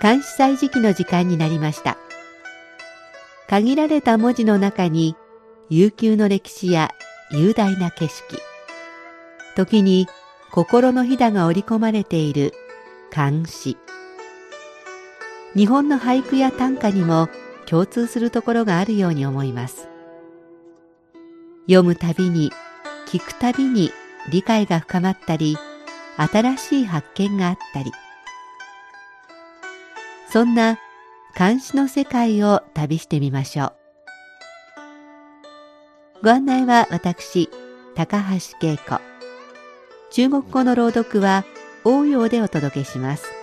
監視祭時期の時間になりました。限られた文字の中に悠久の歴史や雄大な景色時に心のひだが織り込まれている漢詩日本の俳句や短歌にも共通するところがあるように思います。読むたびに聞くたびに理解が深まったり新しい発見があったりそんな監視の世界を旅してみましょう。ご案内は私高橋恵子。中国語の朗読は応用でお届けします。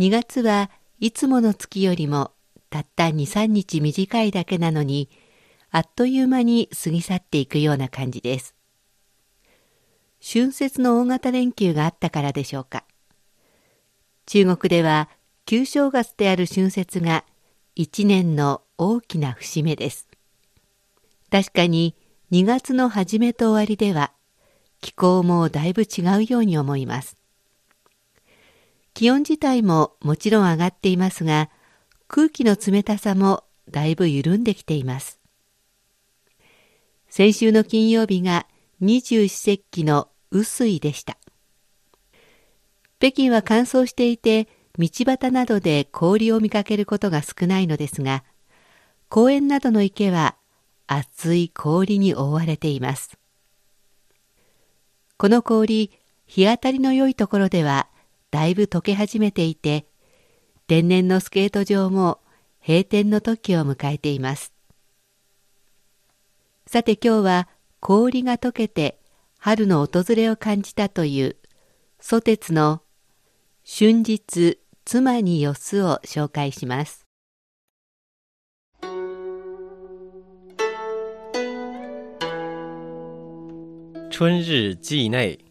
2月はいつもの月よりもたった2、3日短いだけなのに、あっという間に過ぎ去っていくような感じです。春節の大型連休があったからでしょうか。中国では旧正月である春節が一年の大きな節目です。確かに2月の初めと終わりでは気候もだいぶ違うように思います。気温自体ももちろん上がっていますが、空気の冷たさもだいぶ緩んできています。先週の金曜日が二十四節気の雨水でした。北京は乾燥していて、道端などで氷を見かけることが少ないのですが、公園などの池は厚い氷に覆われています。この氷、日当たりの良いところではだいぶ溶け始めていて、天然のスケート場も閉店の時を迎えています。さて今日は氷が溶けて春の訪れを感じたという蘇鉄の春日妻によすを紹介します。春日记内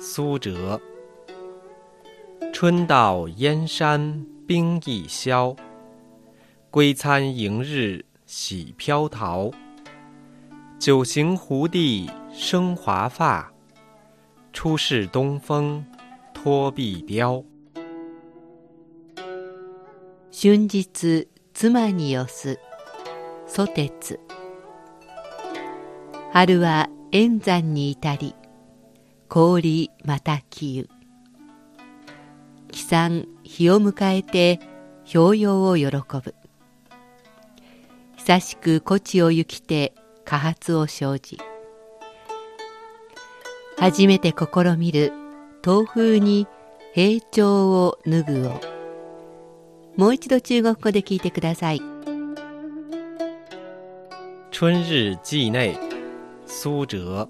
苏辙春到燕山冰亦消，归餐迎日喜飘陶。九行胡地生华发，初试东风脱碧貂。春日妻によす蘇鉄春は円山に至り氷またきゆ 帰参日を迎えて表揚を喜ぶ。久しく古地を行きて過発を生じ。初めて試みる東風に平調を脱ぐを。もう一度中国語で聞いてください。春日记内苏辙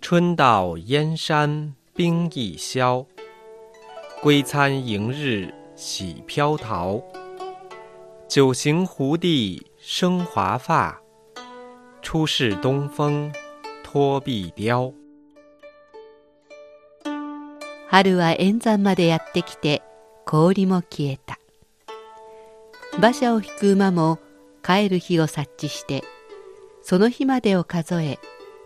春到燕山冰亦消。归餐迎日喜飘陶，九行胡地生华发，初试东风脱碧貂。春は円山までやってきて氷も消えた。馬車を引く馬も帰る日を察知してその日までを数え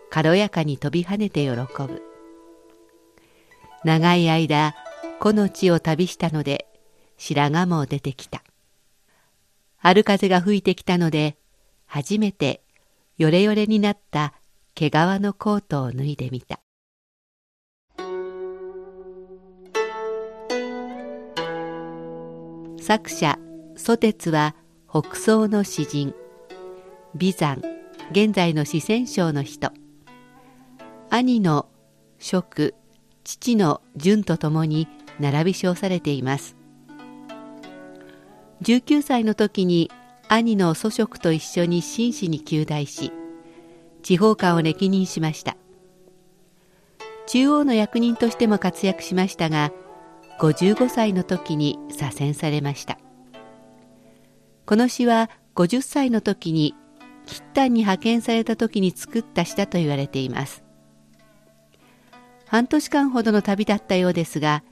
軽やかに飛び跳ねて喜ぶ。長い間この地を旅したので白髪も出てきた。春風が吹いてきたので初めてよれよれになった毛皮のコートを脱いでみた。作者蘇鉄は北宋の詩人美山現在の四川省の人兄の職父の順とともに並び称されています。19歳の時に兄の祖職と一緒に紳士に旧大し地方官を歴任しました。中央の役人としても活躍しましたが55歳の時に左遷されました。この詩は50歳の時に筆端に派遣された時に作った詩だと言われています。半年間ほどの旅だったようですが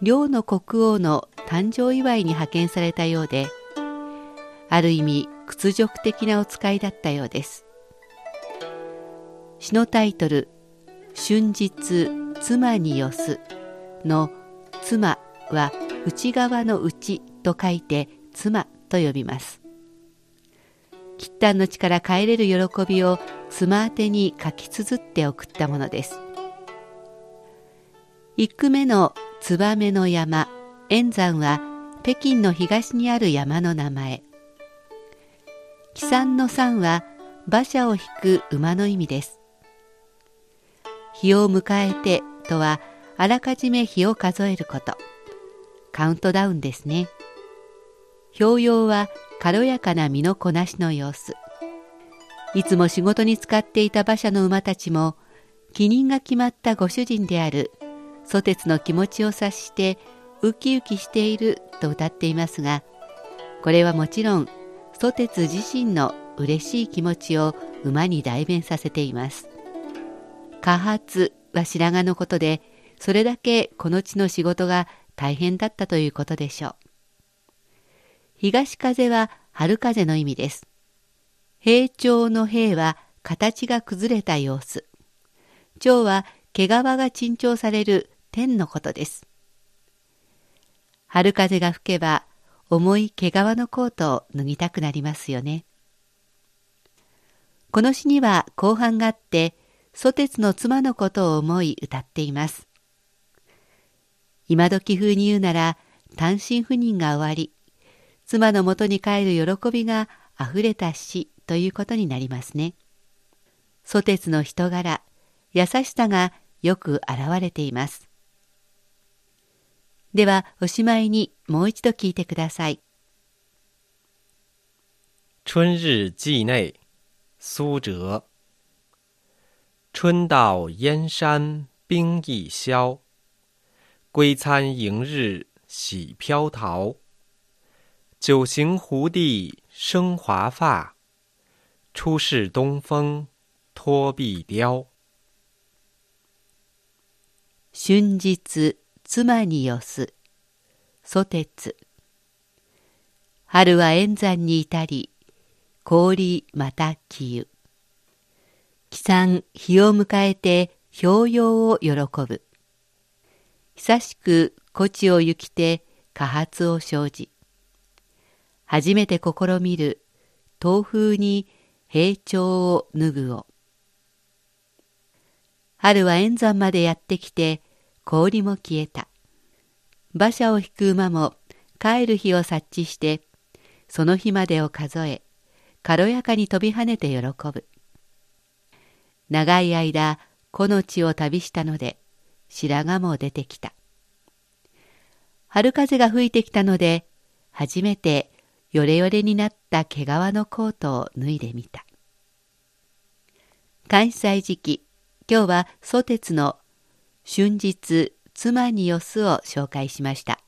両の国王の誕生祝いに派遣されたようで、ある意味屈辱的なお使いだったようです。詩のタイトル「春日妻によす」の「妻」は内側の内と書いて妻と呼びます。吉丹の地から帰れる喜びを妻宛に書き綴って送ったものです。一句目の燕の山、円山は北京の東にある山の名前。帰山の山は馬車を引く馬の意味です。日を迎えてとはあらかじめ日を数えること。カウントダウンですね。表用は軽やかな身のこなしの様子。いつも仕事に使っていた馬車の馬たちも、帰任が決まったご主人である蘇鉄の気持ちを察してウキウキしていると歌っていますが、これはもちろん蘇鉄自身の嬉しい気持ちを馬に代弁させています。過発は白髪のことで、それだけこの地の仕事が大変だったということでしょう。東風は春風の意味です。平調の平は形が崩れた様子。蝶は毛皮が珍重される天のことです。春風が吹けば重い毛皮のコートを脱ぎたくなりますよね。この詩には後半があって、蘇鉄の妻のことを思い歌っています。今時風に言うなら、単身赴任が終わり、妻のもとに帰る喜びがあふれた死ということになりますね。蘇鉄の人柄、優しさがよく現れています。では、おしまいにもう一度聞いてください。春日记内，苏辙。春到燕山冰亦消，归餐迎日喜飘陶。九行胡地生华发，初试东风脱碧貂。春日妻によす蘇鉄春は円山に至り氷またきゆ帰参日を迎えて表揚を喜ぶ。久しく古地を行きて過発を生じ。初めて試みる東風に平調を脱ぐを。春は円山までやってきて氷も消えた。馬車を引く馬も帰る日を察知してその日までを数え軽やかに飛び跳ねて喜ぶ。長い間この地を旅したので白髪も出てきた。春風が吹いてきたので初めてよれよれになった毛皮のコートを脱いでみた。関西時期、今日は蘇鉄の春日妻によすを紹介しました。